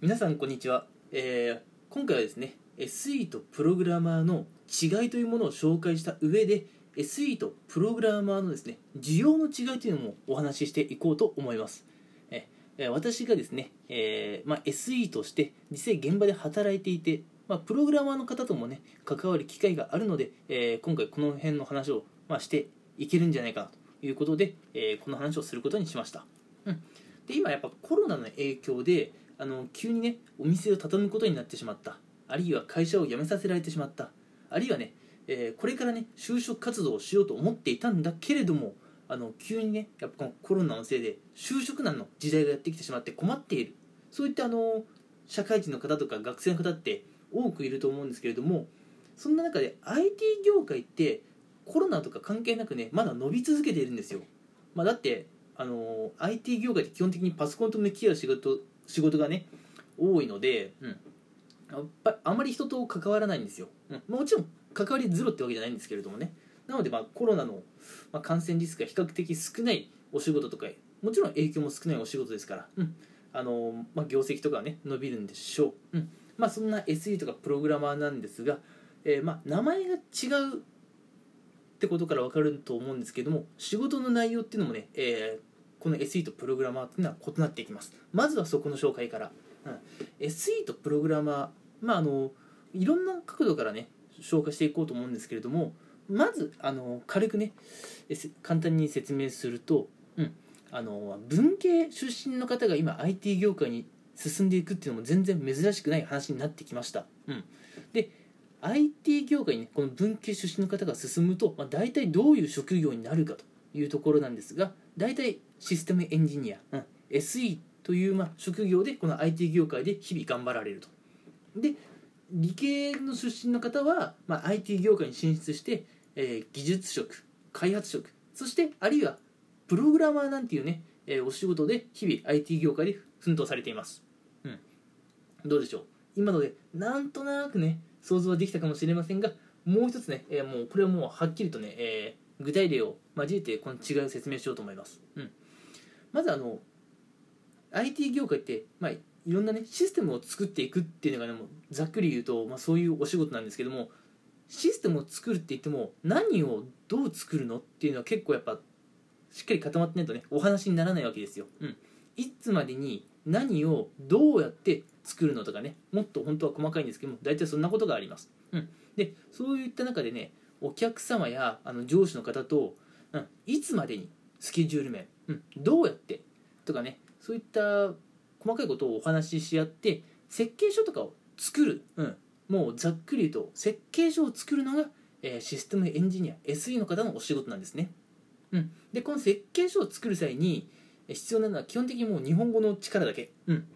皆さんこんにちは、えー今回はですね SE とプログラマーの違いというものを紹介した上で SE とプログラマーのですね需要の違いというのもお話ししていこうと思います。えー私がですね、えーまあ、SE として実際現場で働いていて、まあ、プログラマーの方ともね関わる機会があるので、えー今回この辺の話を、まあ、していけるんじゃないかなということで、えーこの話をすることにしました、うん、で今やっぱコロナの影響であの急にねお店を畳むことになってしまった。あるいは会社を辞めさせられてしまった。あるいはね、えーこれからね就職活動をしようと思っていたんだけれどもあの急にねやっぱこのコロナのせいで就職難の時代がやってきてしまって困っている。そういったあの社会人の方とか学生の方って多くいると思うんですけれどもそんな中で IT 業界ってコロナとか関係なくねまだ伸び続けているんですよ、まあ、だってあの IT 業界って基本的にパソコンと向き合う仕事仕事がね多いので、うん、やっぱあまり人と関わらないんですよ、うん、もちろん関わりゼロってわけじゃないんですけれどもね。なのでまあコロナのまあ感染リスクが比較的少ないお仕事とかもちろん影響も少ないお仕事ですから、うん。あのまあ、業績とかはね伸びるんでしょう、うん。まあ、そんな SE とかプログラマーなんですが、えーまあ、名前が違うってことから分かると思うんですけども仕事の内容っていうのもね、えーこの SE とプログラマーっていうのは異なっていきます。まずはそこの紹介から、うん、SE とプログラマーまああのいろんな角度からね紹介していこうと思うんですけれどもまずあの軽くねえせ簡単に説明すると、うん、あの文系出身の方が今 IT 業界に進んでいくっていうのも全然珍しくない話になってきました、うん、で IT 業界に、ね、この文系出身の方が進むと、まあ、大体どういう職業になるかと。いうところなんですが大体システムエンジニア、うん、SE というまあ職業でこの IT 業界で日々頑張られると。で理系の出身の方は、まあ、IT 業界に進出して、えー技術職開発職そしてあるいはプログラマーなんていうね、えーお仕事で日々 IT 業界で奮闘されています、うん、どうでしょう？今のでなんとなくね想像はできたかもしれませんがもう一つね、えーもうこれはもうはっきりとね、えー具体例を交えてこの違いを説明しようと思います、うん、まずあの IT 業界って、まあ、いろんなねシステムを作っていくっていうのがねざっくり言うと、まあ、そういうお仕事なんですけどもシステムを作るって言っても何をどう作るのっていうのは結構やっぱしっかり固まってないとねお話にならないわけですよ、うん、いつまでに何をどうやって作るのとかねもっと本当は細かいんですけども大体そんなことがあります、うん、でそういった中でねお客様やあの上司の方と、うん、いつまでにスケジュール面、うん、どうやってとかねそういった細かいことをお話しし合って設計書とかを作る、うん、もうざっくり言うと設計書を作るのが、えーシステムエンジニア SE の方のお仕事なんですね、うん、でこの設計書を作る際に必要なのは基本的にもう日本語の力だけ、うん、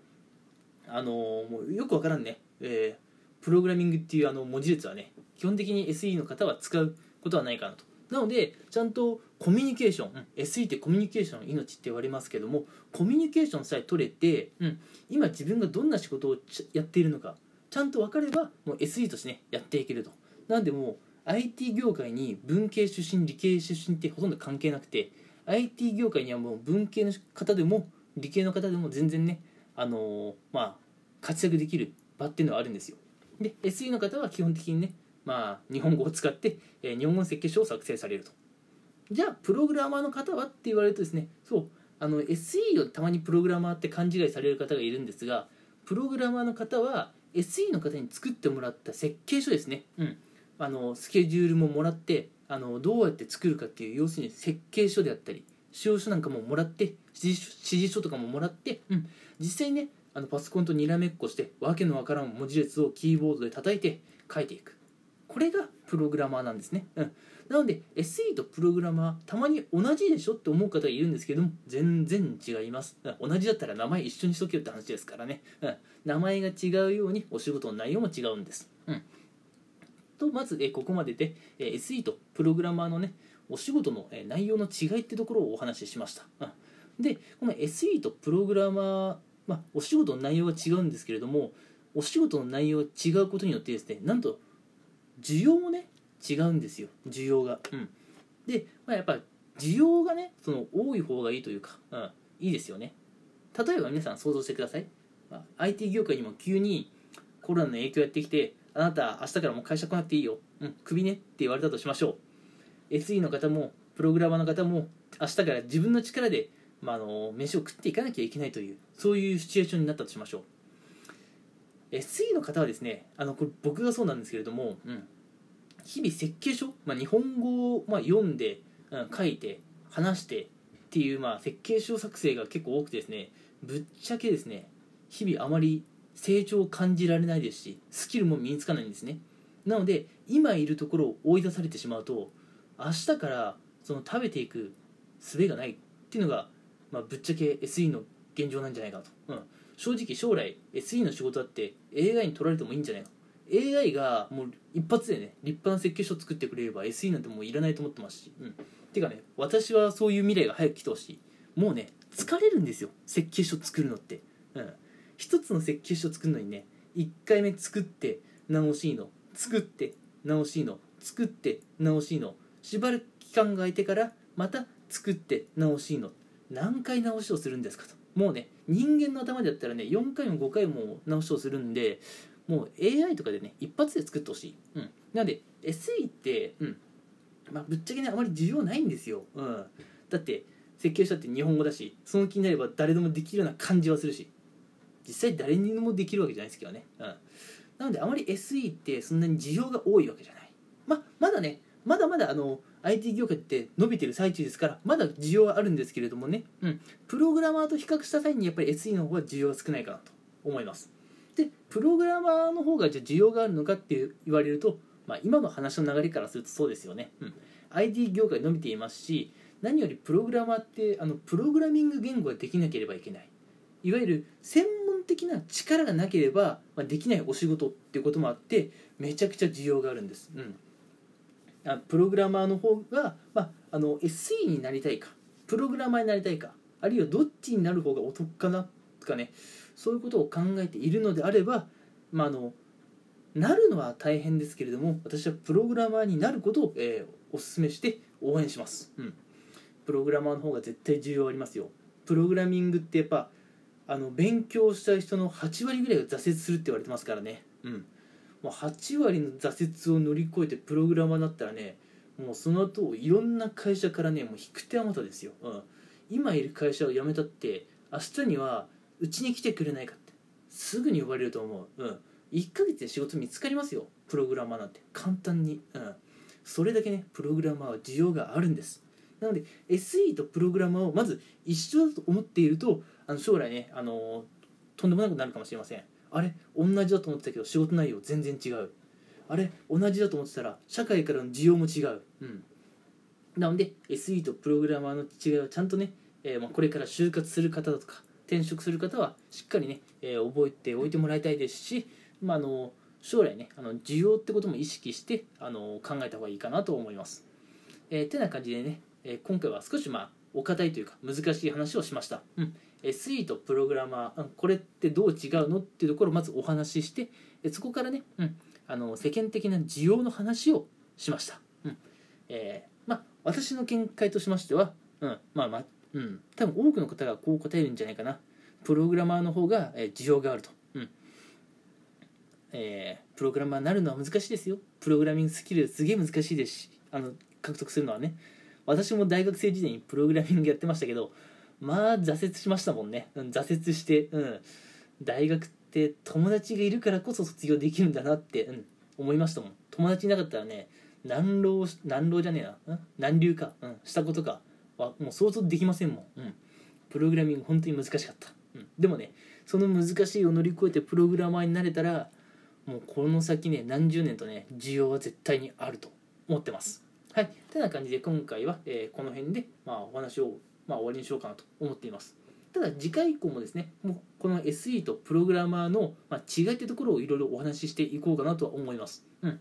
あのーもうよくわからんね、えープログラミングっていうあの文字列はね基本的に SE の方は使うことはないかなと。なのでちゃんとコミュニケーション、うん SE ってコミュニケーションの命って言われますけどもコミュニケーションさえ取れて、うん、今自分がどんな仕事をやっているのかちゃんと分かればもう SE としてねやっていけると。なのでもう IT 業界に文系出身理系出身ってほとんど関係なくて IT 業界にはもう文系の方でも理系の方でも全然ねあのーまあ活躍できる場っていうのはあるんですよ。で SE の方は基本的にねまあ日本語を使って、え日本語の設計書を作成されると。じゃあプログラマーの方はって言われるとですねそうあの SE をたまにプログラマーって勘違いされる方がいるんですがプログラマーの方は SE の方に作ってもらった設計書ですね、うん、あのスケジュールももらってあのどうやって作るかっていう要するに設計書であったり使用書なんかももらって指示書指示書とかももらって、うん、実際にねあのパソコンとにらめっこしてわけのわからん文字列をキーボードで叩いて書いていく。これがプログラマーなんですね、うん、なので SE とプログラマーたまに同じでしょって思う方がいるんですけども全然違います。うん。同じだったら名前一緒にしとけよって話ですからね、うん、名前が違うようにお仕事の内容も違うんです、うん、とまずえここまででえ SE とプログラマーのねお仕事のえ内容の違いってところをお話ししました、うん、でこの SE とプログラマーまあ、お仕事の内容が違うんですけれどもお仕事の内容が違うことによってですねなんと需要もね違うんですよ。需要が、うん、で、まあ、やっぱ需要がねその多い方がいいというか、うん、いいですよね。例えば皆さん想像してください。まあ、IT 業界にも急にコロナの影響やってきてあなた明日からもう会社来なくていいよ、うん、クビねって言われたとしましょう。SE の方もプログラマーの方も明日から自分の力で、まあ、あの飯を食っていかなきゃいけないというそういうシチュエーションになったとしましょう SE の方はですねあのこれ僕がそうなんですけれども、うん、日々設計書、まあ、日本語を、まあ、読んで、うん、書いて話してっていう、まあ、設計書作成が結構多くてですねぶっちゃけですね日々あまり成長を感じられないですしスキルも身につかないんですね。なので今いるところを追い出されてしまうと明日からその食べていく術がないっていうのが、まあ、ぶっちゃけ SE の現状なんじゃないかと、うん、正直将来 SE の仕事だって AI に取られてもいいんじゃないか AI がもう一発でね立派な設計書作ってくれれば SE なんてもういらないと思ってますし、うん、てかね私はそういう未来が早く来てほしい。もうね疲れるんですよ設計書作るのって、うん、一つの設計書作るのにね1回目作って直しいの。作って直しいの。作って直しいの。しばらく期間が空いてからまた作って直しいの。何回直しをするんですかと。もうね人間の頭でやったらね4回も5回も直しをするんでもう AI とかでね一発で作ってほしい、うん、なので SE って、うん。まあ、ぶっちゃけねあまり需要ないんですよ、うん、だって設計したって日本語だしその気になれば誰でもできるような感じはするし実際誰にでもできるわけじゃないですけどね、うん、なのであまり SE ってそんなに需要が多いわけじゃない。ままだねまだまだあの IT 業界って伸びてる最中ですからまだ需要はあるんですけれどもね、うん、プログラマーと比較した際にやっぱり SE の方が需要が少ないかなと思います。でプログラマーの方がじゃあ需要があるのかって言われると、まあ、今の話の流れからするとそうですよね、うん、IT 業界伸びていますし何よりプログラマーってあのプログラミング言語ができなければいけない。いわゆる専門的な力がなければ、まあ、できないお仕事っていうこともあってめちゃくちゃ需要があるんです、うん、あプログラマーの方が、まあ、あの SE になりたいかプログラマーになりたいかあるいはどっちになる方がお得かなとかねそういうことを考えているのであれば、まあ、あのなるのは大変ですけれども私はプログラマーになることを、えー、お勧めして応援します、うん、プログラマーの方が絶対重要ありますよ。プログラミングってやっぱあの勉強したい人の8割ぐらいが挫折するって言われてますからね。うん。もう8割の挫折を乗り越えてプログラマーになったらねもうその後いろんな会社からねもう引く手あまたですよ、うん、今いる会社を辞めたって明日にはうちに来てくれないかってすぐに呼ばれると思う。うん。1ヶ月で仕事見つかりますよプログラマーなんて。簡単に。うん。それだけねプログラマーは需要があるんです。なので SE とプログラマーをまず一緒だと思っているとあの将来ねあのとんでもなくなるかもしれません。あれ同じだと思ってたけど仕事内容全然違う。あれ同じだと思ってたら社会からの需要も違う。うん。なので SE とプログラマーの違いはちゃんとね、えー、まあこれから就活する方だとか転職する方はしっかりね、えー、覚えておいてもらいたいですし、まあ、あの将来ねあの需要ってことも意識してあの考えた方がいいかなと思います。えー、てな感じでね、え今回は少しまあお堅いというか難しい話をしました。うん。SE とプログラマーこれってどう違うのっていうところをまずお話ししてそこからね、うん、あの世間的な需要の話をしました、うん。えー、まあ私の見解としましては、うん。まあまあうん、多分多くの方がこう答えるんじゃないかな。プログラマーの方が、えー、需要があると、うん。えー、プログラマーになるのは難しいですよ。プログラミングスキルすげえ難しいですしあの獲得するのはね。私も大学生時代にプログラミングやってましたけどまあ挫折しましたもんね、うん、挫折して、うん、大学って友達がいるからこそ卒業できるんだなって、うん、思いましたもん。友達いなかったらね難浪難浪じゃねえな、うん、難流か、うん、したことかはもう想像できませんもん、うん、プログラミング本当に難しかった、うん、でもねその難しいを乗り越えてプログラマーになれたらもうこの先ね何十年とね需要は絶対にあると思ってます。はい。てな感じで今回は、えー、この辺で、まあ、お話をまあ、終わりにしようかなと思っています。ただ次回以降もですねもうこの SE とプログラマーの、まあ、違いってところをいろいろお話ししていこうかなとは思います。うん。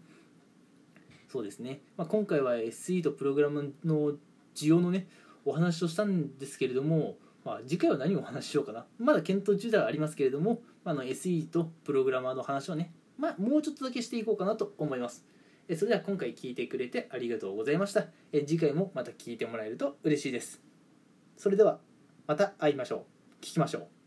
そうですね、まあ、今回は SE とプログラムの需要のねお話をしたんですけれども、まあ、次回は何をお話ししようかな。まだ検討中ではありますけれども、まあ、の SE とプログラマーの話をね、まあ、もうちょっとだけしていこうかなと思います。それでは今回聞いてくれてありがとうございました。次回もまた聞いてもらえると嬉しいです。それではまた会いましょう。聞きましょう。